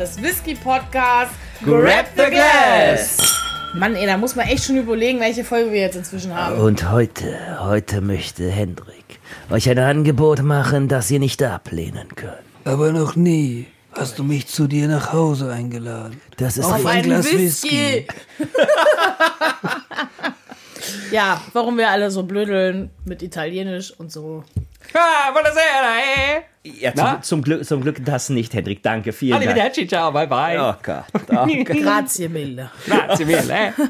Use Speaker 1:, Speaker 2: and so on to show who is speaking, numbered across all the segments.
Speaker 1: des Whisky Podcasts
Speaker 2: Grab the Glass.
Speaker 1: Mann, ey, da muss man echt schon überlegen, welche Folge wir jetzt inzwischen haben.
Speaker 2: Und heute, heute möchte Hendrik euch ein Angebot machen, das ihr nicht ablehnen könnt.
Speaker 3: Aber noch nie hast du mich zu dir nach Hause eingeladen.
Speaker 2: Das ist
Speaker 3: Auf
Speaker 2: ein
Speaker 3: ein Glas Whisky.
Speaker 1: ja, warum wir alle so blödeln mit Italienisch und so.
Speaker 4: Ah, buonasera, eh?
Speaker 2: Ja, zum, zum, Glück, zum Glück das nicht, Hendrik. Danke, vielen Dank.
Speaker 4: Arrivederci, ciao, bye bye.
Speaker 2: Oh Gott. Oh Gott.
Speaker 1: Grazie mille.
Speaker 4: Grazie mille, eh?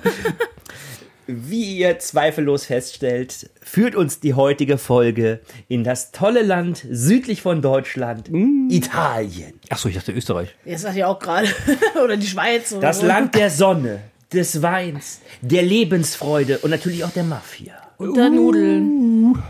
Speaker 2: Wie ihr zweifellos feststellt, führt uns die heutige Folge in das tolle Land südlich von Deutschland, Italien.
Speaker 4: Achso, ich dachte Österreich.
Speaker 1: Jetzt sagt ihr auch gerade. oder die Schweiz. Oder
Speaker 2: Das
Speaker 1: so.
Speaker 2: Land der Sonne, des Weins, der Lebensfreude und natürlich auch der Mafia.
Speaker 1: Und der Nudeln.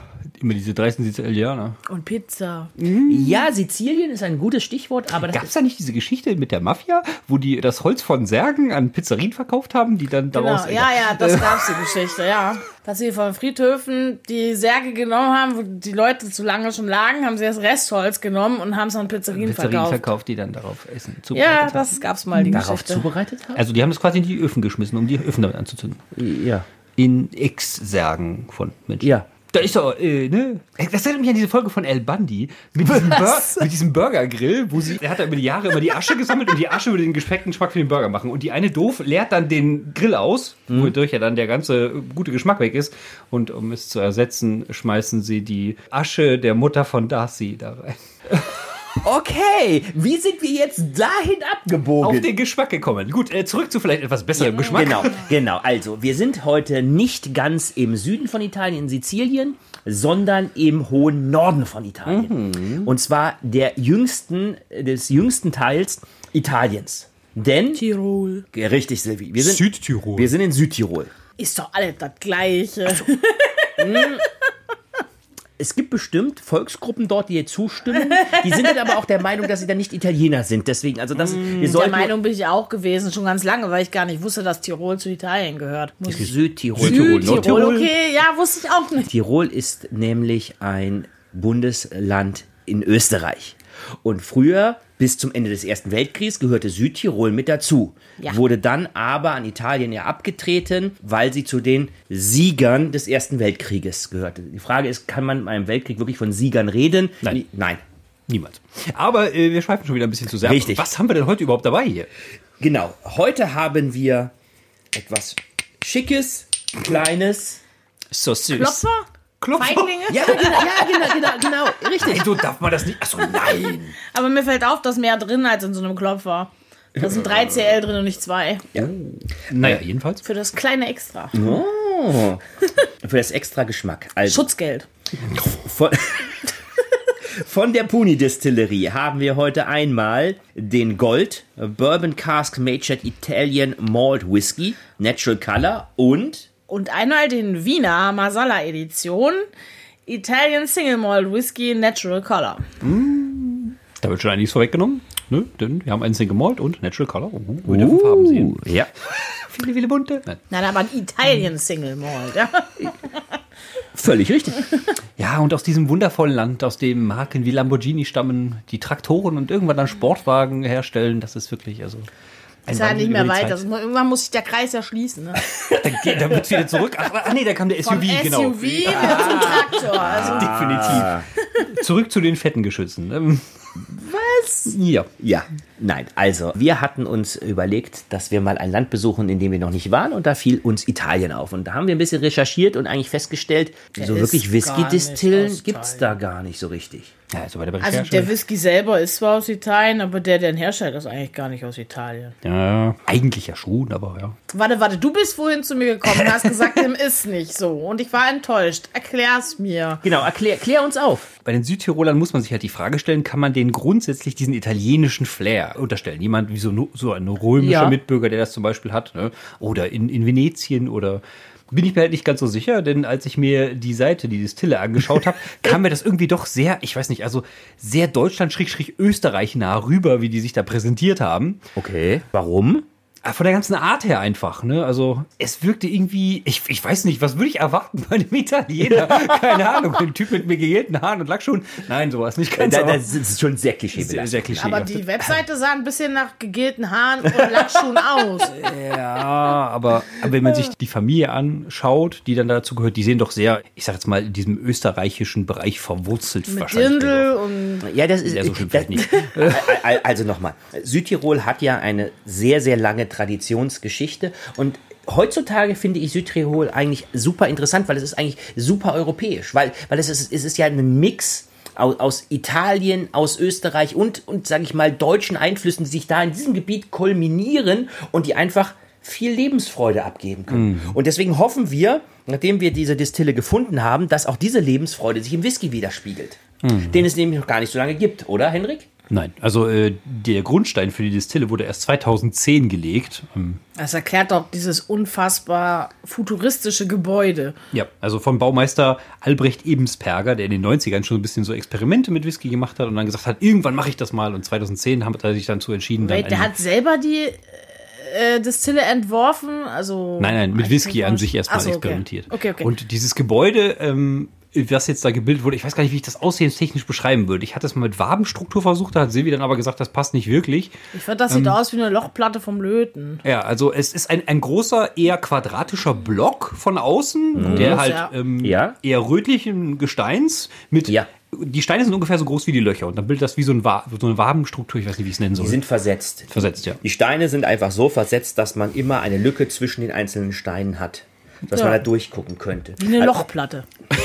Speaker 4: Immer diese dreisten Sizilianer.
Speaker 1: Und Pizza.
Speaker 2: Ja, Sizilien ist ein gutes Stichwort, aber das
Speaker 4: Gab es da nicht diese Geschichte mit der Mafia, wo die das Holz von Särgen an Pizzerien verkauft haben, die dann
Speaker 1: Genau,
Speaker 4: daraus...
Speaker 1: ja, ja, das gab's die Geschichte, ja. Dass sie von Friedhöfen die Särge genommen haben, wo die Leute zu lange schon lagen, haben sie das Restholz genommen und haben es an Pizzerien,
Speaker 4: Pizzerien
Speaker 1: verkauft.
Speaker 4: verkauft, die dann darauf essen.
Speaker 1: Ja,
Speaker 4: haben.
Speaker 1: das gab's mal, die
Speaker 2: darauf
Speaker 1: Geschichte.
Speaker 2: zubereitet haben.
Speaker 4: Also die haben das quasi in die Öfen geschmissen, um die Öfen damit anzuzünden.
Speaker 2: Ja.
Speaker 4: In Ex-Särgen von Menschen.
Speaker 2: Ja.
Speaker 4: Da ist doch, äh, ne? Das erinnert mich an diese Folge von El Bundy mit diesem, mit diesem Burgergrill, wo sie, er hat da über die Jahre immer die Asche gesammelt und die Asche würde den gespeckten Geschmack für den Burger machen. Und die eine doof leert dann den Grill aus, wodurch ja dann der ganze gute Geschmack weg ist. Und um es zu ersetzen, schmeißen sie die Asche der Mutter von Darcy da rein.
Speaker 2: Okay, wie sind wir jetzt dahin abgebogen?
Speaker 4: Auf den Geschmack gekommen. Gut, äh, zurück zu vielleicht etwas besserem Geschmack.
Speaker 2: Genau, genau. Also, wir sind heute nicht ganz im Süden von Italien, in Sizilien, sondern im hohen Norden von Italien. Und zwar der jüngsten, des jüngsten Teils Italiens. Denn,
Speaker 1: Tirol.
Speaker 2: Richtig, Silvi, wir sind,
Speaker 4: Südtirol.
Speaker 2: wir sind in Südtirol.
Speaker 1: Ist doch alles das Gleiche.
Speaker 2: Es gibt bestimmt Volksgruppen dort, die ihr zustimmen. Die sind dann aber auch der Meinung, dass sie dann nicht Italiener sind. Deswegen, also das, wir
Speaker 1: Der Meinung bin ich auch gewesen, schon ganz lange, weil ich gar nicht wusste, dass Tirol zu Italien gehört. Muss
Speaker 2: Südtirol.
Speaker 4: Südtirol,
Speaker 1: Südtirol, okay, ja, wusste ich auch nicht.
Speaker 2: Tirol ist nämlich ein Bundesland in Österreich. Und früher, bis zum Ende des Ersten Weltkriegs, gehörte Südtirol mit dazu.
Speaker 1: Ja.
Speaker 2: Wurde dann aber an Italien ja abgetreten, weil sie zu den Siegern des Ersten Weltkrieges gehörte. Die Frage ist, kann man beim Weltkrieg wirklich von Siegern reden?
Speaker 4: Nein.
Speaker 2: Nein.
Speaker 4: Niemals. Aber äh, wir schweifen schon wieder ein bisschen zu sehr. ab.
Speaker 2: Richtig.
Speaker 4: Was haben wir denn heute überhaupt dabei hier?
Speaker 2: Genau. Heute haben wir etwas Schickes, Kleines.
Speaker 4: So süß.
Speaker 1: Klopfer?
Speaker 4: Klopfer.
Speaker 1: Feiglinge?
Speaker 2: Ja, genau, ja, genau, genau, genau, richtig.
Speaker 4: Ey, so darf man das nicht. Achso, nein.
Speaker 1: Aber mir fällt auf, dass mehr drin als in so einem Klopfer. Da sind drei CL drin und nicht zwei.
Speaker 4: Naja, jedenfalls.
Speaker 1: Für das kleine Extra.
Speaker 2: Oh. Für das extra Geschmack. Also,
Speaker 1: Schutzgeld.
Speaker 2: Von, von der Puni Distillerie haben wir heute einmal den Gold Bourbon Cask Matured Italian Malt Whisky Natural Color und
Speaker 1: Und einmal den Wiener Masala Edition. Italian Single Malt Whisky Natural Color.
Speaker 4: Da wird schon einiges vorweggenommen. Ne? Denn wir haben einen Single Malt und Natural Color. Oh, wir dürfen Farben sehen.
Speaker 2: ja.
Speaker 4: Viele, viele bunte. Nein.
Speaker 1: Nein, aber ein Italian Single Malt. Ja.
Speaker 2: Völlig richtig.
Speaker 4: Ja, und aus diesem wundervollen Land, aus dem Marken wie Lamborghini stammen, die Traktoren und irgendwann dann Sportwagen herstellen, das ist wirklich, also. Ein
Speaker 1: Ist ja
Speaker 4: Wandel
Speaker 1: nicht mehr weiter. Muss- Irgendwann muss sich der Kreis ja schließen. Ne?
Speaker 4: Dann, geht- dann wird's wieder zurück. Ach, ach nee, da kam der SUV,
Speaker 1: Vom
Speaker 4: genau.
Speaker 1: SUV wieder zum Traktor. Also,
Speaker 4: Definitiv. Zurück zu den fetten Geschützen. Ähm,
Speaker 2: Was?
Speaker 4: Ja.
Speaker 2: Ja, nein. Also, wir hatten uns überlegt, dass wir mal ein Land besuchen, in dem wir noch nicht waren. Und da fiel uns Italien auf. Und da haben wir ein bisschen recherchiert und eigentlich festgestellt, so
Speaker 1: ist
Speaker 2: wirklich Whisky-Distillen gibt es da gar nicht so richtig.
Speaker 4: Ja, also
Speaker 1: also der Whisky selber ist zwar aus Italien, aber der, der ihn herstellt, ist eigentlich gar nicht aus Italien.
Speaker 4: ja, eigentlich ja schon, aber ja.
Speaker 1: Warte, warte, du bist vorhin zu mir gekommen und hast gesagt, dem ist nicht so. Und ich war enttäuscht. Erklär's mir.
Speaker 2: Genau, erklär, klär uns auf.
Speaker 4: Bei den Südtirolern muss man sich halt die Frage stellen, kann man denen grundsätzlich diesen italienischen Flair unterstellen? Jemand wie so, so ein römischer
Speaker 2: Ja.
Speaker 4: Mitbürger, der das zum Beispiel hat, ne? oder in, in Venetien oder bin ich mir halt nicht ganz so sicher, denn als ich mir die Seite, die Distille angeschaut habe, kam mir das irgendwie doch sehr, ich weiß nicht, also sehr Deutschland-Österreich nah rüber, wie die sich da präsentiert haben.
Speaker 2: Okay. Warum?
Speaker 4: Äh, von der ganzen Art her einfach, ne? Also es wirkte irgendwie, ich, ich weiß nicht, was würde ich erwarten bei einem Italiener? Keine Ahnung, ein Typ mit mir gegelten Haaren und Lackschuhen. Nein, sowas nicht ganz.
Speaker 2: Da, das ist schon sehr
Speaker 4: sehr,
Speaker 2: klischeebelastet.
Speaker 4: sehr klischee.
Speaker 1: Aber die Webseite sah ein bisschen nach gegelten Haaren und Lackschuhen aus.
Speaker 4: Ja, aber, aber wenn man sich die Familie anschaut, die dann dazu gehört, die sehen doch sehr, ich sag jetzt mal, in diesem österreichischen Bereich verwurzelt
Speaker 1: Mit
Speaker 4: wahrscheinlich.
Speaker 1: Dirndl und
Speaker 2: Ja, das ist
Speaker 4: Ja, so schlimm
Speaker 2: das,
Speaker 4: vielleicht nicht.
Speaker 2: Al- Also nochmal, Südtirol hat ja eine sehr, sehr lange Traditionsgeschichte und heutzutage finde ich Südtirol eigentlich super interessant, weil es ist eigentlich super europäisch, weil, weil es, ist, es ist ja ein Mix aus, Italien, aus Österreich und, und sage ich mal, deutschen Einflüssen, die sich da in diesem Gebiet kulminieren und die einfach viel Lebensfreude abgeben können. Und deswegen hoffen wir, nachdem wir diese Distille gefunden haben, dass auch diese Lebensfreude sich im Whisky widerspiegelt. Den es nämlich noch gar nicht so lange gibt, oder Henrik?
Speaker 4: Nein, also äh, der Grundstein für die Distille wurde erst 2010 gelegt. Ähm,
Speaker 1: das erklärt doch dieses unfassbar futuristische Gebäude.
Speaker 4: ja, also vom Baumeister Albrecht Ebensperger, der in den 90ern schon ein bisschen so Experimente mit Whisky gemacht hat und dann gesagt hat, irgendwann mache ich das mal. Und 2010 hat er sich dann zu entschieden, dann
Speaker 1: Wait, der
Speaker 4: einen-
Speaker 1: hat selber die äh, Distille entworfen, also
Speaker 4: Nein, nein, mit Whisky an sich erstmal
Speaker 1: so, okay.
Speaker 4: experimentiert.
Speaker 1: Okay, okay.
Speaker 4: Und dieses Gebäude, ähm, was jetzt da gebildet wurde, ich weiß gar nicht, wie ich das aussehenstechnisch beschreiben würde. Ich hatte es mal mit Wabenstruktur versucht, da hat Silvi dann aber gesagt, das passt nicht wirklich.
Speaker 1: ich finde, das sieht
Speaker 4: Ähm,
Speaker 1: aus wie eine Lochplatte vom Löten.
Speaker 4: Ja, also es ist ein, ein großer, eher quadratischer Block von außen, der halt
Speaker 1: ja.
Speaker 4: ähm,
Speaker 2: Ja.
Speaker 4: eher rötlichen Gesteins mit.
Speaker 2: Ja.
Speaker 4: Die Steine sind ungefähr so groß wie die Löcher und dann bildet das wie so, ein Wa so eine Wabenstruktur, ich weiß nicht, wie ich es nennen soll.
Speaker 2: Die sind versetzt.
Speaker 4: versetzt, ja.
Speaker 2: Die Steine sind einfach so versetzt, dass man immer eine Lücke zwischen den einzelnen Steinen hat. Dass
Speaker 1: Ja.
Speaker 2: man da durchgucken könnte.
Speaker 1: Wie eine Lochplatte.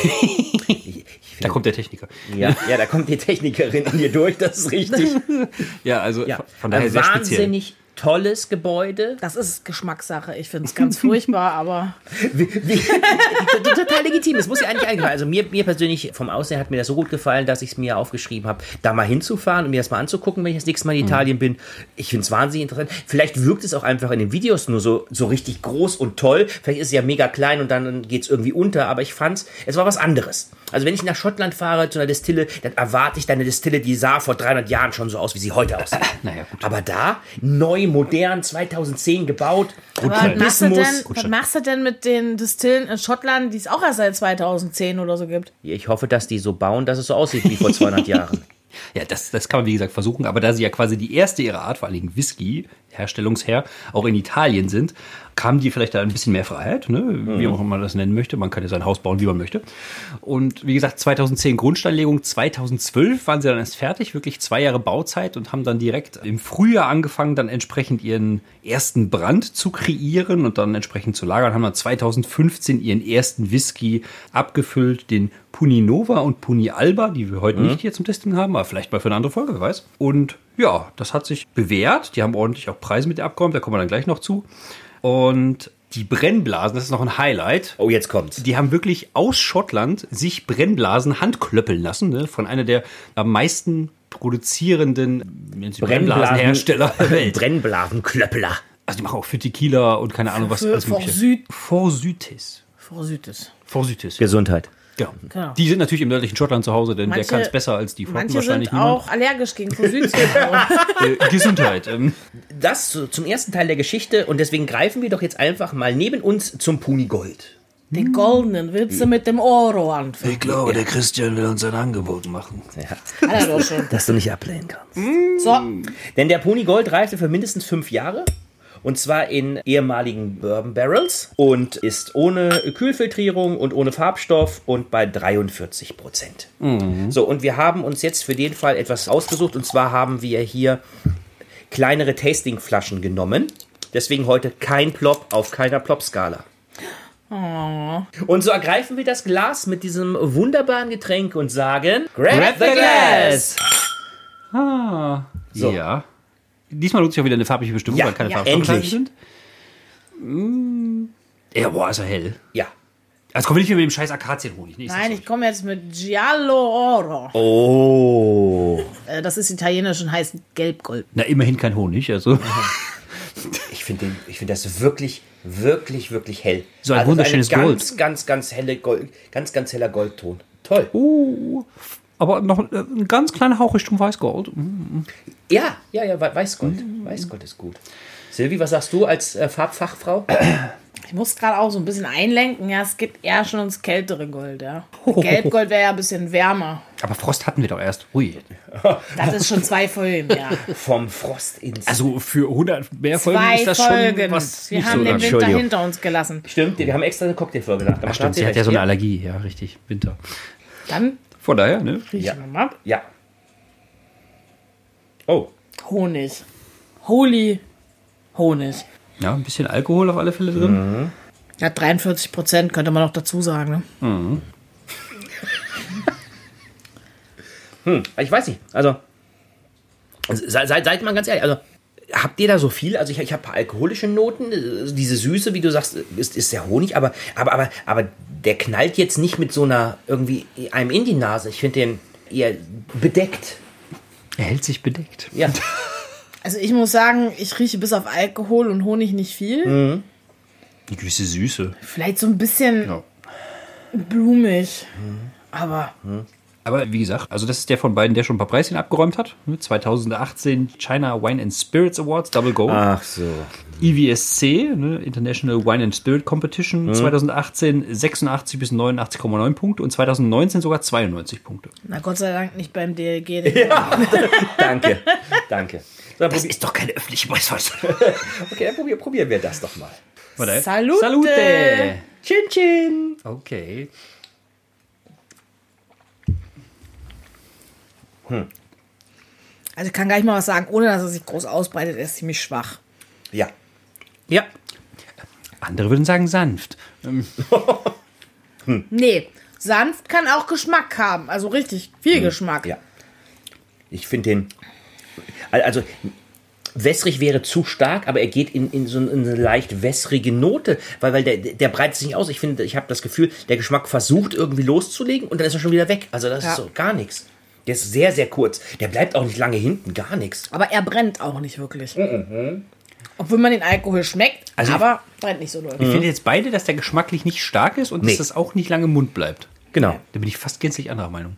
Speaker 4: Da kommt der Techniker.
Speaker 2: Ja, ja, da kommt die Technikerin an dir durch, das ist richtig.
Speaker 4: Ja, also
Speaker 2: Ja.
Speaker 4: von daher
Speaker 2: Ein
Speaker 4: sehr speziell.
Speaker 2: wahnsinnig tolles Gebäude.
Speaker 1: Das ist Geschmackssache. Ich finde es ganz furchtbar, aber
Speaker 2: Wie, wie, total legitim. Es muss ja eigentlich eingefallen. Also mir, mir persönlich vom Aussehen hat mir das so gut gefallen, dass ich es mir aufgeschrieben habe, da mal hinzufahren und mir das mal anzugucken, wenn ich das nächste Mal in Italien bin. Ich finde es wahnsinnig interessant. Vielleicht wirkt es auch einfach in den Videos nur so, so richtig groß und toll. Vielleicht ist es ja mega klein und dann geht es irgendwie unter, aber ich fand's, es war was anderes. Also wenn ich nach Schottland fahre zu einer Distille, dann erwarte ich da eine Distille, die sah vor 300 Jahren schon so aus, wie sie heute aussieht.
Speaker 4: Naja, gut.
Speaker 2: Aber da, neu, modern, 2010 gebaut.
Speaker 1: was machst, du denn, was machst du denn mit den Distillen in Schottland, die es auch erst seit 2010 oder so gibt?
Speaker 2: Ich hoffe, dass die so bauen, dass es so aussieht wie vor 200 Jahren.
Speaker 4: Ja, das, das kann man wie gesagt versuchen, aber da sie ja quasi die erste ihrer Art, vor allen Dingen Whisky, Herstellungsher, auch in Italien sind, kamen die vielleicht da ein bisschen mehr Freiheit, ne? wie auch immer man das nennen möchte. Man kann ja sein Haus bauen, wie man möchte. Und wie gesagt, 2010 Grundsteinlegung, 2012 waren sie dann erst fertig, wirklich zwei Jahre Bauzeit und haben dann direkt im Frühjahr angefangen, dann entsprechend ihren ersten Brand zu kreieren und dann entsprechend zu lagern, haben dann 2015 ihren ersten Whisky abgefüllt, den Puni Nova und Puni Alba, die wir heute nicht hier zum Testen haben, aber vielleicht mal für eine andere Folge, wer weiß. Und ja, das hat sich bewährt. Die haben ordentlich auch Preise mit abgeräumt, da kommen wir dann gleich noch zu. Und die Brennblasen, das ist noch ein Highlight.
Speaker 2: Oh, jetzt kommt's.
Speaker 4: Die haben wirklich aus Schottland sich Brennblasen handklöppeln lassen, ne? von einer der am meisten produzierenden Brennblasenhersteller der Welt.
Speaker 2: Brennblasenklöppler.
Speaker 4: Also die machen auch für Tequila und keine Ahnung was.
Speaker 1: Für- für. Süd-
Speaker 4: Forsythis.
Speaker 1: Vorsichtig.
Speaker 4: Forsythis.
Speaker 2: Gesundheit.
Speaker 4: Genau.
Speaker 1: Genau.
Speaker 4: Die sind natürlich im nördlichen Schottland zu Hause, denn
Speaker 1: Manche-
Speaker 4: der kann es besser als die
Speaker 1: Manche
Speaker 4: wahrscheinlich
Speaker 1: sind auch allergisch gegen
Speaker 4: niemand. Äh, Gesundheit. Ähm,
Speaker 2: Das zu- zum ersten Teil der Geschichte und deswegen greifen wir doch jetzt einfach mal neben uns zum Puni Gold.
Speaker 1: Den goldenen willst du mit dem Oro anfangen.
Speaker 3: Ich glaube, der Christian will uns ein Angebot machen.
Speaker 2: Ja,
Speaker 1: Hat er doch schon.
Speaker 2: das du nicht ablehnen kannst.
Speaker 1: So,
Speaker 2: Denn der Puni Gold reifte für mindestens fünf Jahre. Und zwar in ehemaligen Bourbon Barrels und ist ohne Kühlfiltrierung und ohne Farbstoff und bei 43 Prozent. So, und wir haben uns jetzt für den Fall etwas ausgesucht. Und zwar haben wir hier kleinere Tastingflaschen genommen. Deswegen heute kein Plop auf keiner Plop-Skala. Und so ergreifen wir das Glas mit diesem wunderbaren Getränk und sagen: Grab, the glass!
Speaker 4: ah,
Speaker 2: So.
Speaker 4: Ja. Diesmal nutze ich auch wieder eine farbliche Bestimmung,
Speaker 2: Ja,
Speaker 4: weil keine
Speaker 2: ja, endlich.
Speaker 4: sind. Mm. Ja, boah, ist er hell.
Speaker 2: Ja.
Speaker 4: Also komm nicht mehr mit dem scheiß Akazienhonig. Nee,
Speaker 1: nein, ich komme jetzt mit Giallo Oro.
Speaker 2: Oh.
Speaker 1: Äh, Das ist italienisch und heißt Gelbgold.
Speaker 4: Na, immerhin kein Honig, also.
Speaker 2: Ich finde ich finde das wirklich, wirklich, wirklich hell.
Speaker 4: So ein
Speaker 2: Also
Speaker 4: wunderschönes
Speaker 2: eine
Speaker 4: Gold.
Speaker 2: ganz, ganz, ganz helle Gold, ganz, ganz heller Goldton. Toll.
Speaker 4: Oh, aber noch äh, ein ganz kleiner Hauch Richtung Weißgold. Mhm.
Speaker 2: Ja, ja, ja, We- Weißgold. Weißgold ist gut. Silvi, was sagst du als äh, Farbfachfrau?
Speaker 1: Ich muss gerade auch so ein bisschen einlenken. Ja, es geht eher schon ins kältere Gold, ja. Gelbgold wäre ja ein bisschen wärmer.
Speaker 4: Aber Frost hatten wir doch erst. Ui.
Speaker 1: Das ist schon zwei Folgen, ja.
Speaker 2: Vom Frost ins.
Speaker 4: Also für 100 mehr Folgen
Speaker 1: Zwei
Speaker 4: ist das
Speaker 1: Folgen.
Speaker 4: schon was
Speaker 1: Wir haben
Speaker 4: so
Speaker 1: den Winter hinter uns gelassen.
Speaker 2: Stimmt, wir haben extra eine Cocktailfolge gemacht. Aber
Speaker 4: Stimmt, sie hat ja so eine Allergie. Ja, richtig. Winter.
Speaker 1: Dann
Speaker 4: Von daher, ne?
Speaker 1: riechen
Speaker 2: Ja.
Speaker 1: wir mal.
Speaker 2: Ja. Oh.
Speaker 1: Honig. Holy Honig.
Speaker 4: Ja, ein bisschen Alkohol auf alle Fälle drin.
Speaker 1: Ja, 43 Prozent könnte man noch dazu sagen. Ne?
Speaker 2: Ich weiß nicht. Also, seid, seid, seid mal ganz ehrlich. Also, habt ihr da so viel? Also, ich, ich habe alkoholische Noten. äh, Diese Süße, wie du sagst, ist, ist der Honig. Aber, aber, aber, aber der knallt jetzt nicht mit so einer irgendwie einem in die Nase. Ich finde den eher bedeckt.
Speaker 4: Er hält sich bedeckt.
Speaker 2: Ja.
Speaker 1: Also ich muss sagen, ich rieche bis auf Alkohol und Honig nicht viel.
Speaker 2: Mhm.
Speaker 4: Die gewisse Süße.
Speaker 1: Vielleicht so ein bisschen
Speaker 4: Ja.
Speaker 1: blumig. Aber
Speaker 4: Aber wie gesagt, also das ist der von beiden, der schon ein paar Preischen abgeräumt hat. Ne, 2018 China Wine and Spirits Awards, Double Gold.
Speaker 2: Ach so.
Speaker 4: IWSC, ne, International Wine and Spirit Competition, 2018 86 bis 89,9 Punkte und 2019 sogar 92 Punkte.
Speaker 1: na Gott sei Dank nicht beim DLG.
Speaker 2: Danke. Danke. So, probier,
Speaker 4: ist doch keine öffentliche Preisverleihung.
Speaker 2: okay, dann probier, probieren wir das doch mal.
Speaker 1: Salute.
Speaker 4: Salute!
Speaker 2: Chin Chin.
Speaker 4: Okay.
Speaker 1: Also ich kann gar nicht mal was sagen, ohne dass er sich groß ausbreitet. Er ist ziemlich schwach.
Speaker 2: Ja.
Speaker 4: Ja. Andere würden sagen sanft. Ähm,
Speaker 1: Nee, sanft kann auch Geschmack haben. Also richtig viel Geschmack.
Speaker 2: Ja. Ich finde den. Also, wässrig wäre zu stark, aber er geht in, in so eine leicht wässrige Note, weil, weil der, der breitet sich nicht aus. Ich finde, ich habe das Gefühl, der Geschmack versucht irgendwie loszulegen und dann ist er schon wieder weg. Also, das
Speaker 1: Ja.
Speaker 2: ist so gar nichts. Der ist sehr, sehr kurz. Der bleibt auch nicht lange hinten, gar nichts.
Speaker 1: Aber er brennt auch nicht wirklich. Obwohl man den Alkohol schmeckt,
Speaker 4: Also-
Speaker 1: aber brennt nicht so doll.
Speaker 4: Ich finde jetzt beide, dass der geschmacklich nicht stark ist und
Speaker 2: Nee.
Speaker 4: dass das auch nicht lange im Mund bleibt.
Speaker 2: Genau.
Speaker 4: Da bin ich fast gänzlich anderer Meinung.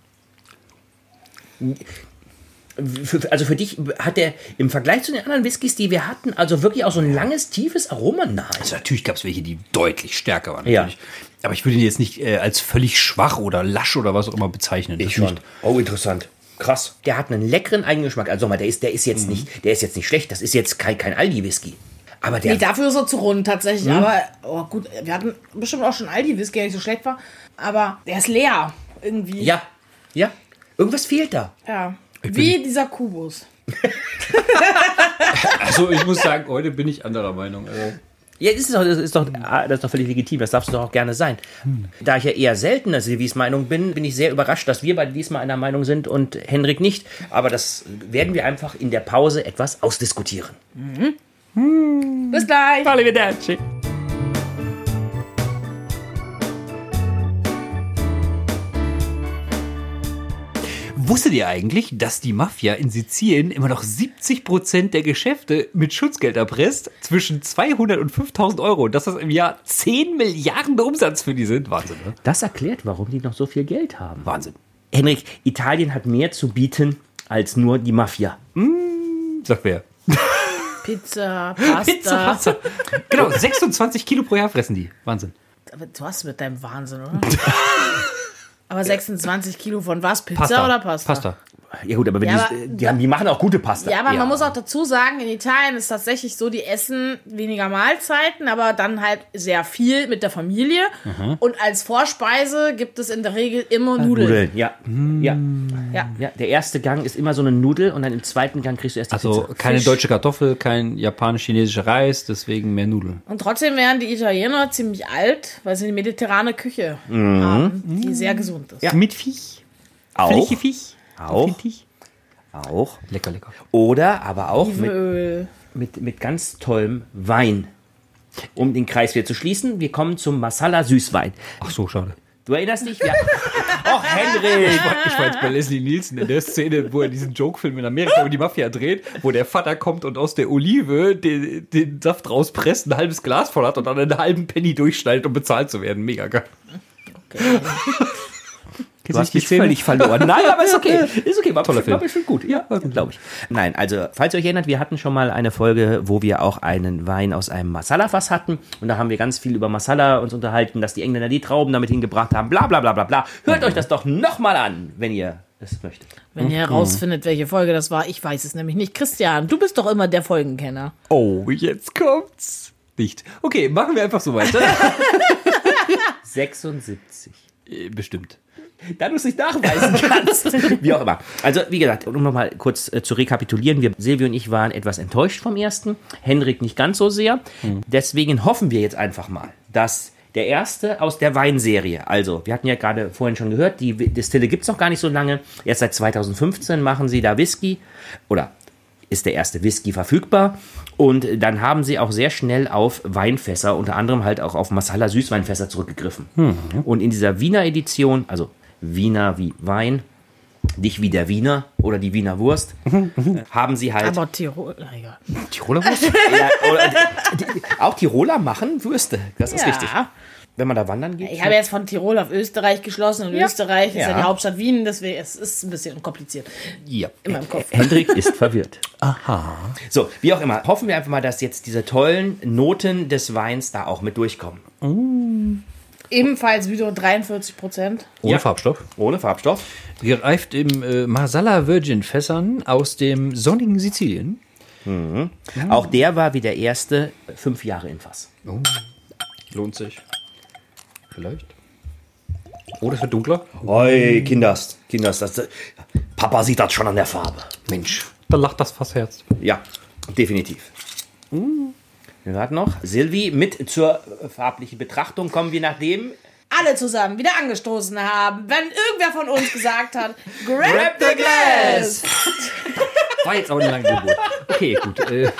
Speaker 2: Für, also für dich hat der im Vergleich zu den anderen Whiskys, die wir hatten, also wirklich auch so ein langes, tiefes Aroma. Nein.
Speaker 4: Also natürlich gab es welche, die deutlich stärker waren.
Speaker 2: Ja.
Speaker 4: Natürlich. Aber ich würde ihn jetzt nicht äh, als völlig schwach oder lasch oder was auch immer bezeichnen. Das
Speaker 2: Ich schon.
Speaker 4: Nicht.
Speaker 2: Oh, interessant. Krass. Der hat einen leckeren Eigengeschmack. Also mal, der ist, der ist jetzt nicht, der ist jetzt nicht schlecht. Das ist jetzt kein, kein Aldi-Whisky. Aber der,
Speaker 1: Nee, dafür ist er zu rund tatsächlich. Aber oh, gut, wir hatten bestimmt auch schon Aldi-Whisky, der nicht so schlecht war. Aber der ist leer. Irgendwie.
Speaker 2: ja, ja, irgendwas fehlt da.
Speaker 1: ja. Wie dieser Kubus.
Speaker 4: Also ich muss sagen, heute bin ich anderer Meinung. Äh,
Speaker 2: Ja, das ist doch, das ist doch, ah, das ist doch völlig legitim. Das darfst du doch auch gerne sein. Da ich ja eher selten als Silvis Meinung bin, bin ich sehr überrascht, dass wir beide diesmal einer Meinung sind und Henrik nicht. Aber das werden wir einfach in der Pause etwas ausdiskutieren.
Speaker 1: Bis gleich.
Speaker 4: Arrivederci. Wusstet ihr eigentlich, dass die Mafia in Sizilien immer noch 70% der Geschäfte mit Schutzgeld erpresst? Zwischen 200 und 5000 Euro. Und dass das im Jahr 10 Milliarden Umsatz für die sind. Wahnsinn, ne?
Speaker 2: Das erklärt, warum die noch so viel Geld haben.
Speaker 4: Wahnsinn.
Speaker 2: Henrik, Italien hat mehr zu bieten als nur die Mafia.
Speaker 4: Sag wer.
Speaker 1: Pizza, Pasta.
Speaker 4: Genau, 26 Kilo pro Jahr fressen die. Wahnsinn.
Speaker 1: Aber du hast mit deinem Wahnsinn, oder? Aber 26 Kilo von was? Pizza
Speaker 4: Pasta.
Speaker 1: oder Pasta?
Speaker 4: Pasta.
Speaker 2: Ja gut, aber,
Speaker 1: Ja,
Speaker 2: die,
Speaker 1: aber-
Speaker 2: die, haben, die machen auch gute Pasta.
Speaker 1: Ja, aber
Speaker 4: Ja.
Speaker 1: man muss auch dazu sagen, in Italien ist tatsächlich so, die essen weniger Mahlzeiten, aber dann halt sehr viel mit der Familie. Und als Vorspeise gibt es in der Regel immer Nudeln.
Speaker 2: Nudeln, ja. ja.
Speaker 1: Ja.
Speaker 2: Ja, der erste Gang ist immer so eine Nudel und dann im zweiten Gang kriegst du erst die
Speaker 4: Also
Speaker 2: Pizza.
Speaker 4: keine
Speaker 1: Fisch.
Speaker 4: deutsche Kartoffel, kein japanisch-chinesischer Reis, deswegen mehr Nudeln.
Speaker 1: Und trotzdem werden die Italiener ziemlich alt, weil sie eine mediterrane Küche haben, die sehr gesund ist.
Speaker 2: Ja.
Speaker 4: Mit Viech.
Speaker 2: Auch,
Speaker 4: Viech.
Speaker 2: Auch. auch.
Speaker 4: Lecker, lecker.
Speaker 2: Oder aber auch mit, mit, mit ganz tollem Wein. Um den Kreis wieder zu schließen, wir kommen zum Masala Süßwein.
Speaker 4: Ach so, schade.
Speaker 2: Du erinnerst dich? Ja. Och, Henrik!
Speaker 4: Ich war, ich war jetzt bei Leslie Nielsen in der Szene, wo er diesen Joke-Film in Amerika über die Mafia dreht, wo der Vater kommt und aus der Olive den, den Saft rauspresst, ein halbes Glas voll hat und dann einen halben Penny durchschneidet, um bezahlt zu werden. Mega geil.
Speaker 2: Du hast mich völlig verloren. Nein, aber ist okay. Ist okay, war
Speaker 4: Toller
Speaker 2: bestimmt, war
Speaker 4: Film.
Speaker 2: bestimmt gut. Ja, glaube ich. Nein, also, falls ihr euch erinnert, wir hatten schon mal eine Folge, wo wir auch einen Wein aus einem Masala-Fass hatten. Und da haben wir ganz viel über Masala uns unterhalten, dass die Engländer die Trauben damit hingebracht haben, bla, bla, bla, bla, bla. Hört euch das doch nochmal an, wenn ihr es möchtet.
Speaker 1: Wenn ihr herausfindet, welche Folge das war, ich weiß es nämlich nicht. Christian, du bist doch immer der Folgenkenner.
Speaker 4: Oh, jetzt kommt's. Nicht. Okay, machen wir einfach so weiter.
Speaker 2: 76.
Speaker 4: Äh, Bestimmt.
Speaker 2: da du es nicht nachweisen kannst. wie auch immer. Also, wie gesagt, um nochmal kurz äh, zu rekapitulieren, wir, Silvio und ich waren etwas enttäuscht vom ersten, Henrik nicht ganz so sehr. Deswegen hoffen wir jetzt einfach mal, dass der erste aus der Weinserie, also wir hatten ja gerade vorhin schon gehört, die Distille gibt es noch gar nicht so lange. Erst seit 2015 machen sie da Whisky oder ist der erste Whisky verfügbar. Und dann haben sie auch sehr schnell auf Weinfässer, unter anderem halt auch auf Masala Süßweinfässer zurückgegriffen. Und in dieser Wiener Edition, also Wiener wie Wein, nicht wie der Wiener oder die Wiener Wurst, haben sie halt.
Speaker 1: Aber Tirol, egal.
Speaker 4: Tiroler Wurst?
Speaker 2: ja, oder, die, auch Tiroler machen Würste, das ist
Speaker 1: Ja.
Speaker 2: richtig. Wenn man da wandern geht.
Speaker 1: Ich habe jetzt von Tirol auf Österreich geschlossen und Österreich ist ja.
Speaker 2: Ja.
Speaker 1: die Hauptstadt Wien, deswegen es ist ein bisschen kompliziert
Speaker 4: Ja.
Speaker 1: in meinem Kopf.
Speaker 2: Hendrik ist verwirrt. Aha. So, wie auch immer. Hoffen wir einfach mal, dass jetzt diese tollen Noten des Weins da auch mit durchkommen.
Speaker 1: Ebenfalls wieder 43 Prozent.
Speaker 4: Ohne
Speaker 2: Ja.
Speaker 4: Farbstoff.
Speaker 2: Ohne Farbstoff.
Speaker 4: Gereift im äh, Marsala Virgin Fässern aus dem sonnigen Sizilien.
Speaker 2: Auch der war wie der erste fünf Jahre im Fass.
Speaker 4: Lohnt sich. Vielleicht. Oh, das wird dunkler.
Speaker 2: Oi, Kinders, Kinders, das, Papa sieht das schon an der Farbe.
Speaker 4: Mensch, da lacht das Fassherz.
Speaker 2: Ja, definitiv. Wir warten noch. Silvi, mit zur farblichen Betrachtung kommen wir nach dem.
Speaker 1: Alle zusammen wieder angestoßen haben, wenn irgendwer von uns gesagt hat, grab the glass.
Speaker 4: War jetzt auch eine lange Geburt. Okay, gut. Äh,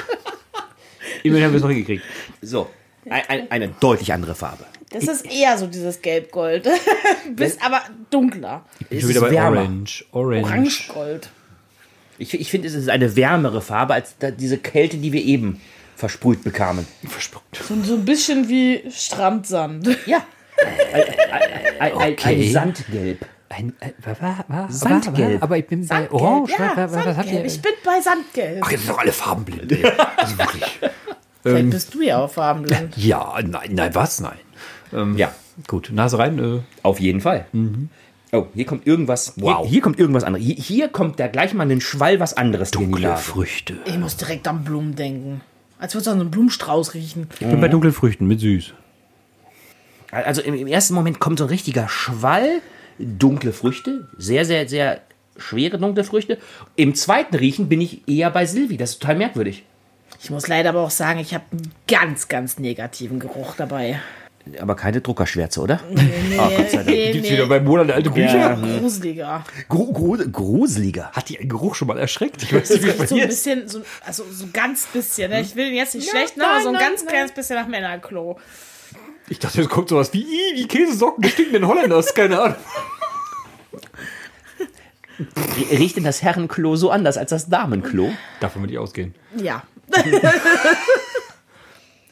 Speaker 4: immerhin haben wir es noch hingekriegt.
Speaker 2: So, ein, ein, eine deutlich andere Farbe.
Speaker 1: Das ist eher so dieses Gelb-Gold. Bist aber dunkler.
Speaker 2: Es
Speaker 4: Schon wieder bei
Speaker 2: wärmer.
Speaker 4: Orange. Orange.
Speaker 1: Orange-Gold.
Speaker 2: Ich, ich finde, es ist eine wärmere Farbe als diese Kälte, die wir eben versprüht bekamen.
Speaker 4: Verspuckt.
Speaker 1: Und so ein bisschen wie Strandsand.
Speaker 2: Ja. Ein, ein, ein,
Speaker 4: Okay.
Speaker 2: ein Sandgelb.
Speaker 4: Ein, äh, wa, wa, wa,
Speaker 2: Sandgelb.
Speaker 4: wa, Aber ich bin bei
Speaker 1: Sandgelb.
Speaker 4: Orange.
Speaker 1: Ja,
Speaker 4: wa, wa, was habt ihr?
Speaker 1: Ich bin bei Sandgelb.
Speaker 4: Ach, jetzt sind doch alle farbenblind. Ey. Also wirklich.
Speaker 1: Vielleicht bist du ja auch farbenblind.
Speaker 4: Ja, nein, nein, was? Nein. Ähm,
Speaker 2: Ja,
Speaker 4: Gut, Nase rein. Äh,
Speaker 2: auf jeden Fall. Oh, hier kommt irgendwas.
Speaker 4: Wow.
Speaker 2: Hier, hier kommt irgendwas anderes. Hier, hier kommt da gleich mal ein Schwall was anderes
Speaker 4: dunkle. Früchte.
Speaker 1: Ich muss direkt an Blumen denken. Als würde es an so einen Blumenstrauß riechen.
Speaker 4: Ich bin bei dunklen Früchten mit süß.
Speaker 2: Also im, im ersten Moment kommt so ein richtiger Schwall, dunkle Früchte, sehr, sehr, sehr schwere dunkle Früchte. Im zweiten Riechen bin ich eher bei Silvi. Das ist total merkwürdig.
Speaker 1: Ich muss leider aber auch sagen, ich habe einen ganz, ganz negativen Geruch dabei.
Speaker 2: Aber keine Druckerschwärze, oder?
Speaker 1: Nee,
Speaker 2: Oh, Gott sei Dank.
Speaker 1: nee,
Speaker 4: Gibt's
Speaker 1: nee.
Speaker 4: wieder bei Monat alte Bücher?
Speaker 1: Gruseliger.
Speaker 2: Gru gru gruseliger.
Speaker 4: Hat die einen Geruch schon mal erschreckt? Ich weiß nicht, wie es
Speaker 1: So ein bisschen, so, also so ganz bisschen. Ne? Ich will ihn jetzt nicht schlecht, ne? aber so ein ganz kleines bisschen nach Männerklo.
Speaker 4: Ich dachte, jetzt kommt sowas wie, "Ih, wie Käsesocken des stinkenden Holländers. Keine Ahnung.
Speaker 2: Riecht denn das Herrenklo so anders als das Damenklo?
Speaker 4: Davon würde ich ausgehen.
Speaker 1: Ja.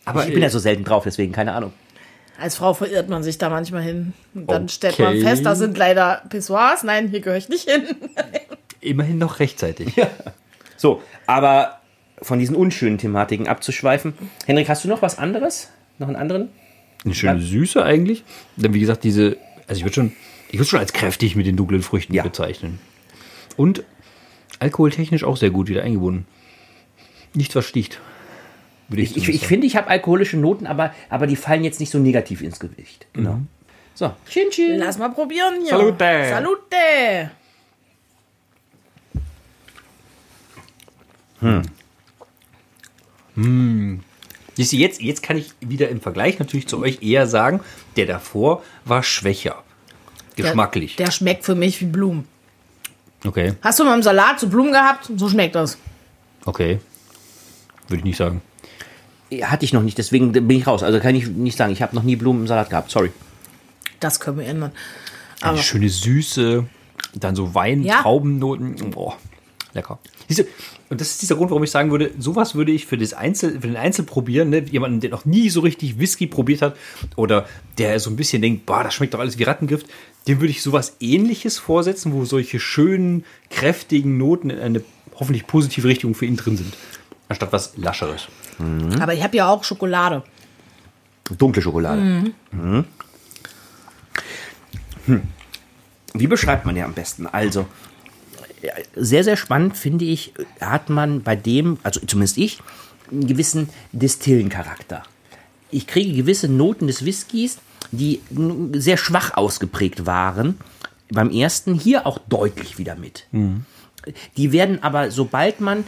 Speaker 4: Aber
Speaker 2: Ich bin ja so selten drauf, deswegen keine Ahnung.
Speaker 1: Als Frau verirrt man sich da manchmal hin. Und dann
Speaker 4: Okay.
Speaker 1: stellt man fest, da sind leider Pissoirs. Nein, hier gehöre ich nicht hin.
Speaker 4: immerhin noch rechtzeitig.
Speaker 2: So, aber von diesen unschönen Thematiken abzuschweifen. Henrik, hast du noch was anderes? Noch einen anderen?
Speaker 4: Eine schöne Süße eigentlich. Denn wie gesagt, diese, also ich würde schon, ich würde schon als kräftig mit den dunklen Früchten
Speaker 2: Ja.
Speaker 4: bezeichnen. Und alkoholtechnisch auch sehr gut wieder eingebunden. Nichts was sticht. Würde
Speaker 2: Ich, ich, ich finde, ich habe alkoholische Noten, aber, aber die fallen jetzt nicht so negativ ins Gewicht. Genau. So, chin chin.
Speaker 1: Lass mal probieren hier.
Speaker 4: Salute.
Speaker 1: Salute.
Speaker 4: Siehst du, jetzt, jetzt kann ich wieder im Vergleich natürlich zu euch eher sagen, der davor war schwächer. Geschmacklich.
Speaker 1: Der, der schmeckt für mich wie Blumen.
Speaker 4: okay,
Speaker 1: Hast du mal im Salat so Blumen gehabt? So schmeckt das.
Speaker 4: okay. Würde ich nicht sagen.
Speaker 2: Hatte ich noch nicht, deswegen bin ich raus. Also kann ich nicht sagen, ich habe noch nie Blumen im Salat gehabt. Sorry.
Speaker 1: Das können wir ändern.
Speaker 4: Eine schöne Süße, dann so Wein,
Speaker 1: Ja.
Speaker 4: Traubennoten. Boah. Lecker. Siehst du, und das ist dieser Grund, warum ich sagen würde, sowas würde ich für, das Einzel, für den Einzel probieren. Ne? Jemanden, der noch nie so richtig Whisky probiert hat oder der so ein bisschen denkt, boah, das schmeckt doch alles wie Rattengift, dem würde ich sowas ähnliches vorsetzen, wo solche schönen, kräftigen Noten in eine hoffentlich positive Richtung für ihn drin sind. Anstatt was Lascheres.
Speaker 1: Aber ich habe ja auch Schokolade.
Speaker 2: Dunkle Schokolade. Mhm. Hm. Wie beschreibt man ja am besten? Also, sehr, sehr spannend finde ich, hat man bei dem, also zumindest ich, einen gewissen Distillencharakter. Ich kriege gewisse Noten des Whiskys, die sehr schwach ausgeprägt waren. Beim ersten hier auch deutlich wieder mit. Die werden aber, sobald man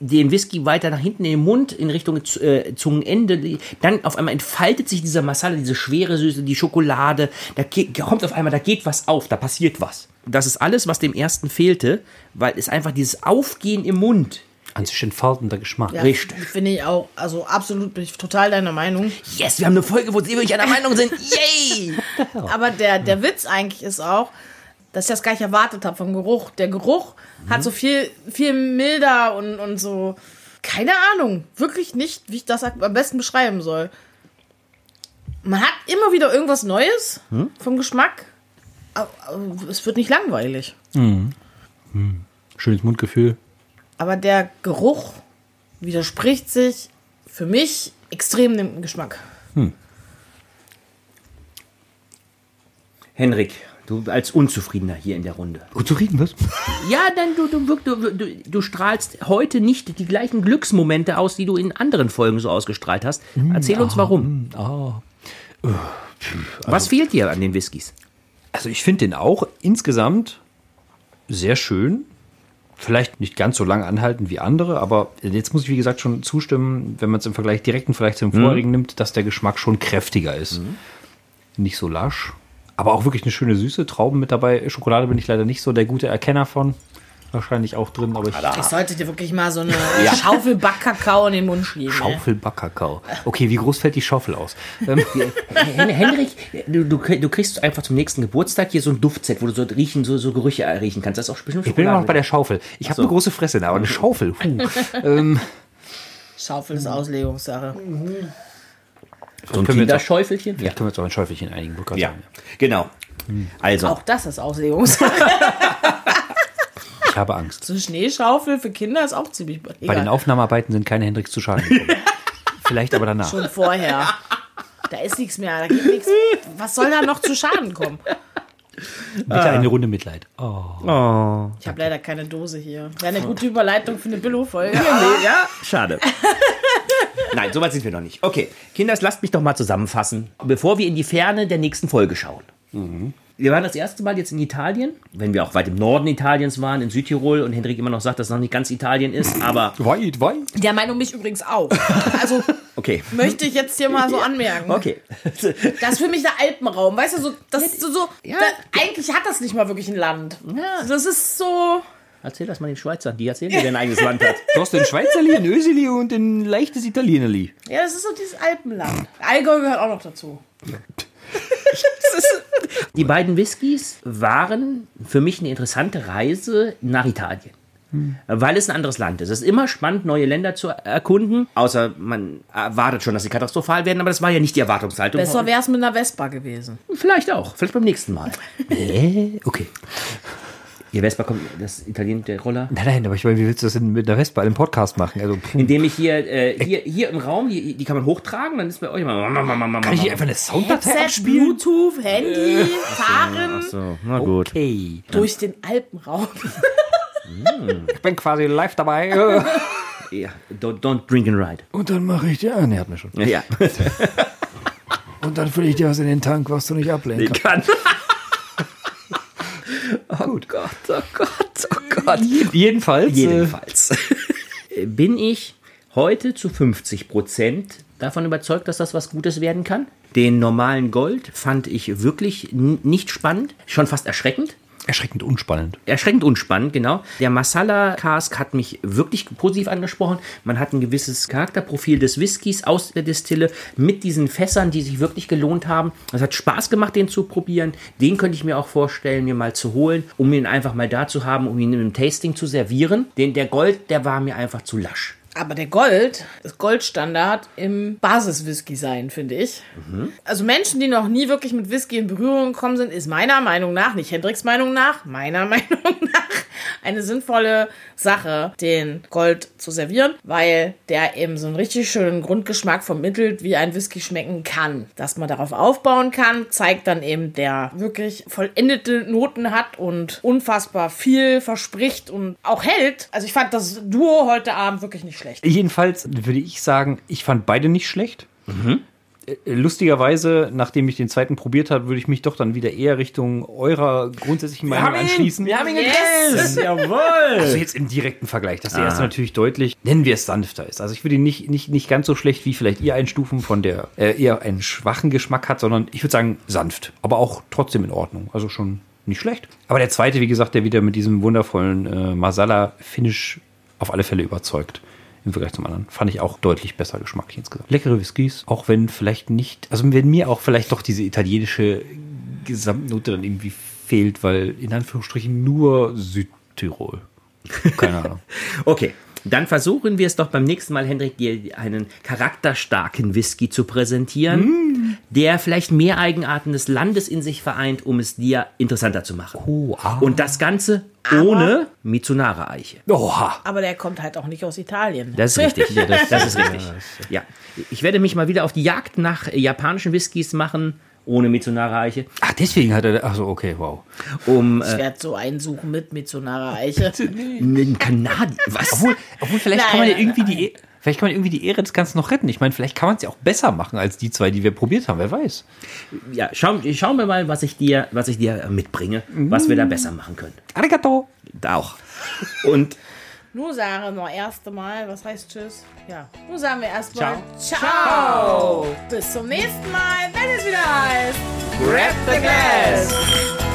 Speaker 2: den Whisky weiter nach hinten in den Mund, in Richtung äh, Zungenende, dann auf einmal entfaltet sich dieser Masala, diese schwere Süße, die Schokolade, da kommt auf einmal, da geht was auf, da passiert was. Das ist alles, was dem ersten fehlte, weil es einfach dieses Aufgehen im Mund.
Speaker 4: An sich entfaltender Geschmack.
Speaker 1: Ja,
Speaker 2: Richtig.
Speaker 1: Finde ich auch. Also absolut bin ich total deiner Meinung.
Speaker 2: Yes, wir haben eine Folge, wo sie wirklich einer Meinung sind. Yay!
Speaker 1: Aber der, der Witz eigentlich ist auch, dass ich das gar nicht erwartet habe vom Geruch. Der Geruch hat so viel, viel milder und, und so. Keine Ahnung. Wirklich nicht, wie ich das am besten beschreiben soll. Man hat immer wieder irgendwas Neues vom Geschmack. Aber, aber es wird nicht langweilig.
Speaker 4: Schönes Mundgefühl.
Speaker 1: Aber der Geruch widerspricht sich für mich extrem dem Geschmack.
Speaker 2: Henrik, du als Unzufriedener hier in der Runde.
Speaker 4: Gut zu riechen, was?
Speaker 2: Ja, denn du, du, du, du, strahlst heute nicht die gleichen Glücksmomente aus, die du in anderen Folgen so ausgestrahlt hast. Erzähl uns warum.
Speaker 4: Ah.
Speaker 2: Was fehlt dir an den Whiskys?
Speaker 4: Also ich finde den auch insgesamt sehr schön. Vielleicht nicht ganz so lang anhalten wie andere, aber jetzt muss ich wie gesagt schon zustimmen, wenn man es im Vergleich direkten Vergleich zum vorigen nimmt, dass der Geschmack schon kräftiger ist. Nicht so lasch, aber auch wirklich eine schöne Süße. Trauben mit dabei. Schokolade bin ich leider nicht so der gute Erkenner von. Wahrscheinlich auch drin, aber ich
Speaker 1: Ich sollte dir wirklich mal so eine Schaufel Backkakao in den Mund schieben. ey.
Speaker 4: Schaufelbackkakao. Okay, wie groß fällt die Schaufel aus? Ähm,
Speaker 2: Hen Henrik, du, du, du kriegst einfach zum nächsten Geburtstag hier so ein Duftset, wo du so riechen, so, so Gerüche riechen kannst. Das ist auch bestimmt
Speaker 4: ich bin immer noch bei der Schaufel. Ich habe eine große Fresse, aber eine Schaufel. Puh.
Speaker 1: Schaufel ist Auslegungssache.
Speaker 2: So ein
Speaker 4: können wir jetzt
Speaker 2: Kinderschäufelchen?
Speaker 4: Ja, können wir uns auch ein Schäufelchen einigen.
Speaker 2: Ja,
Speaker 4: sagen.
Speaker 2: genau. Also,
Speaker 1: Auch das ist Auslegungssache.
Speaker 4: Ich habe Angst.
Speaker 1: so eine Schneeschaufel für Kinder ist auch ziemlich
Speaker 4: Bei den
Speaker 1: egal.
Speaker 4: Aufnahmearbeiten sind keine Hendricks zu Schaden gekommen. Vielleicht aber danach.
Speaker 1: Schon vorher. Da ist nichts mehr, da geht nichts. Was soll da noch zu Schaden kommen?
Speaker 4: Bitte eine Runde Mitleid. Oh.
Speaker 1: Ich habe leider keine Dose hier. Wäre eine gute Überleitung für eine Billo-Folge.
Speaker 2: Nee, ja, schade. Nein, soweit sind wir noch nicht. Okay, Kinders, lasst mich doch mal zusammenfassen, bevor wir in die Ferne der nächsten Folge schauen. Wir waren das erste Mal jetzt in Italien, wenn wir auch weit im Norden Italiens waren, in Südtirol und Hendrik immer noch sagt, dass es noch nicht ganz Italien ist, aber
Speaker 4: Weit, weit.
Speaker 1: Der Meinung mich übrigens auch. Also
Speaker 2: okay.
Speaker 1: möchte ich jetzt hier mal so anmerken.
Speaker 2: Okay.
Speaker 1: Das ist für mich der Alpenraum. Weißt du, so, das ist so, so
Speaker 2: Ja.
Speaker 1: da, eigentlich hat das nicht mal wirklich ein Land. Das ist so.
Speaker 2: Erzähl das mal den Schweizern, die erzählen dir, wer ein eigenes Land hat.
Speaker 4: Du hast den Schweizerli, ein Öseli und ein leichtes Italienerli.
Speaker 1: Ja, das ist so dieses Alpenland. Allgäu gehört auch noch dazu.
Speaker 2: Die beiden Whiskys waren für mich eine interessante Reise nach Italien. Weil es ein anderes Land ist. Es ist immer spannend, neue Länder zu erkunden. Außer man erwartet schon, dass sie katastrophal werden, aber das war ja nicht die Erwartungshaltung.
Speaker 1: Besser wäre es mit einer Vespa gewesen.
Speaker 2: Vielleicht auch. Vielleicht beim nächsten Mal.
Speaker 4: Äh, okay.
Speaker 2: Ihr Vespa kommt, das Italien, der Roller.
Speaker 4: Nein, nein, aber ich meine, wie willst du das denn mit der Vespa im Podcast machen? Also, puh.
Speaker 2: Indem ich hier, äh, hier, hier im Raum, die, die kann man hochtragen, dann ist bei euch immer.
Speaker 4: kann ich hier einfach eine Sounddatei
Speaker 1: Headset,
Speaker 4: abspielen?
Speaker 1: Bluetooth, Handy, Fahren
Speaker 2: So, na gut.
Speaker 4: Okay.
Speaker 1: durch den Alpenraum.
Speaker 4: Ich bin quasi live dabei.
Speaker 2: Ja, don't, don't drink and ride.
Speaker 3: Und dann mache ich dir. Ah,
Speaker 4: ne, hat mir schon.
Speaker 2: Ja, ja.
Speaker 3: Und dann fülle ich dir was in den Tank, was du nicht ablenken kannst.
Speaker 2: kann. Oh Gott, oh Gott, oh Gott.
Speaker 4: Jedenfalls. äh,
Speaker 2: Jedenfalls bin ich heute zu 50 Prozent davon überzeugt, dass das was Gutes werden kann. Den normalen Gold fand ich wirklich nicht spannend, schon fast erschreckend.
Speaker 4: Erschreckend unspannend.
Speaker 2: Erschreckend unspannend, genau. Der Masala Cask hat mich wirklich positiv angesprochen. Man hat ein gewisses Charakterprofil des Whiskys aus der Distille mit diesen Fässern, die sich wirklich gelohnt haben. Es hat Spaß gemacht, den zu probieren. Den könnte ich mir auch vorstellen, mir mal zu holen, um ihn einfach mal da zu haben, um ihn im Tasting zu servieren. Den der Gold, der war mir einfach zu lasch.
Speaker 1: Aber der Gold ist Goldstandard im Basis-Whisky sein, finde ich. Also Menschen, die noch nie wirklich mit Whisky in Berührung gekommen sind, ist meiner Meinung nach, nicht Hendricks Meinung nach, meiner Meinung nach, eine sinnvolle Sache, den Gold zu servieren, weil der eben so einen richtig schönen Grundgeschmack vermittelt, wie ein Whisky schmecken kann. Dass man darauf aufbauen kann, zeigt dann eben, der wirklich vollendete Noten hat und unfassbar viel verspricht und auch hält. Also ich fand das Duo heute Abend wirklich nicht schlecht.
Speaker 4: Jedenfalls würde ich sagen, ich fand beide nicht schlecht. Äh, Lustigerweise, nachdem ich den zweiten probiert habe, würde ich mich doch dann wieder eher Richtung eurer grundsätzlichen Meinung anschließen.
Speaker 2: Wir haben ihn
Speaker 1: Yes!
Speaker 2: Jawohl!
Speaker 4: Also jetzt im direkten Vergleich, dass der erste natürlich deutlich, nennen wir es sanfter ist. Also ich würde ihn nicht, nicht, nicht ganz so schlecht, wie vielleicht ihr einstufen, von der äh, eher einen schwachen Geschmack hat, sondern ich würde sagen sanft, aber auch trotzdem in Ordnung. Also schon nicht schlecht. Aber der zweite, wie gesagt, der wieder mit diesem wundervollen äh, Masala-Finish auf alle Fälle überzeugt. Im Vergleich zum anderen. Fand ich auch deutlich besser geschmacklich insgesamt. Leckere Whiskys, auch wenn vielleicht nicht, also wenn mir auch vielleicht doch diese italienische Gesamtnote dann irgendwie fehlt, weil in Anführungsstrichen nur Südtirol. Keine Ahnung.
Speaker 2: Okay, dann versuchen wir es doch beim nächsten Mal, Hendrik, dir einen charakterstarken Whisky zu präsentieren, der vielleicht mehr Eigenarten des Landes in sich vereint, um es dir interessanter zu machen.
Speaker 4: Oh, ah.
Speaker 2: Und das Ganze ohne Mitsunara-Eiche.
Speaker 4: Oha.
Speaker 1: Aber der kommt halt auch nicht aus Italien.
Speaker 2: Das ist richtig. das, ist richtig. Ja. Ich werde mich mal wieder auf die Jagd nach japanischen Whiskys machen, ohne Mitsunara-Eiche,
Speaker 4: Ach, deswegen hat er, ach so, okay, wow.
Speaker 2: um
Speaker 1: Ich
Speaker 2: äh,
Speaker 1: werde so einsuchen mit Mitsunara Eiche.
Speaker 2: einen Kanadier. Was?
Speaker 4: Obwohl, obwohl vielleicht
Speaker 1: Nein,
Speaker 4: kann man ja
Speaker 1: nein,
Speaker 4: irgendwie die, E- vielleicht kann man irgendwie die Ehre des Ganzen noch retten. Ich meine, vielleicht kann man es ja auch besser machen als die zwei, die wir probiert haben. Wer weiß.
Speaker 2: Ja, schau, schauen wir mal, was ich dir, was ich dir mitbringe, was wir da besser machen können.
Speaker 4: Arigato.
Speaker 2: Auch. Und
Speaker 1: Nun sagen wir erste Mal, was heißt Tschüss? Ja. Nun sagen wir erstmal Ciao. Bis zum nächsten Mal, wenn es wieder heißt Grab the Glass.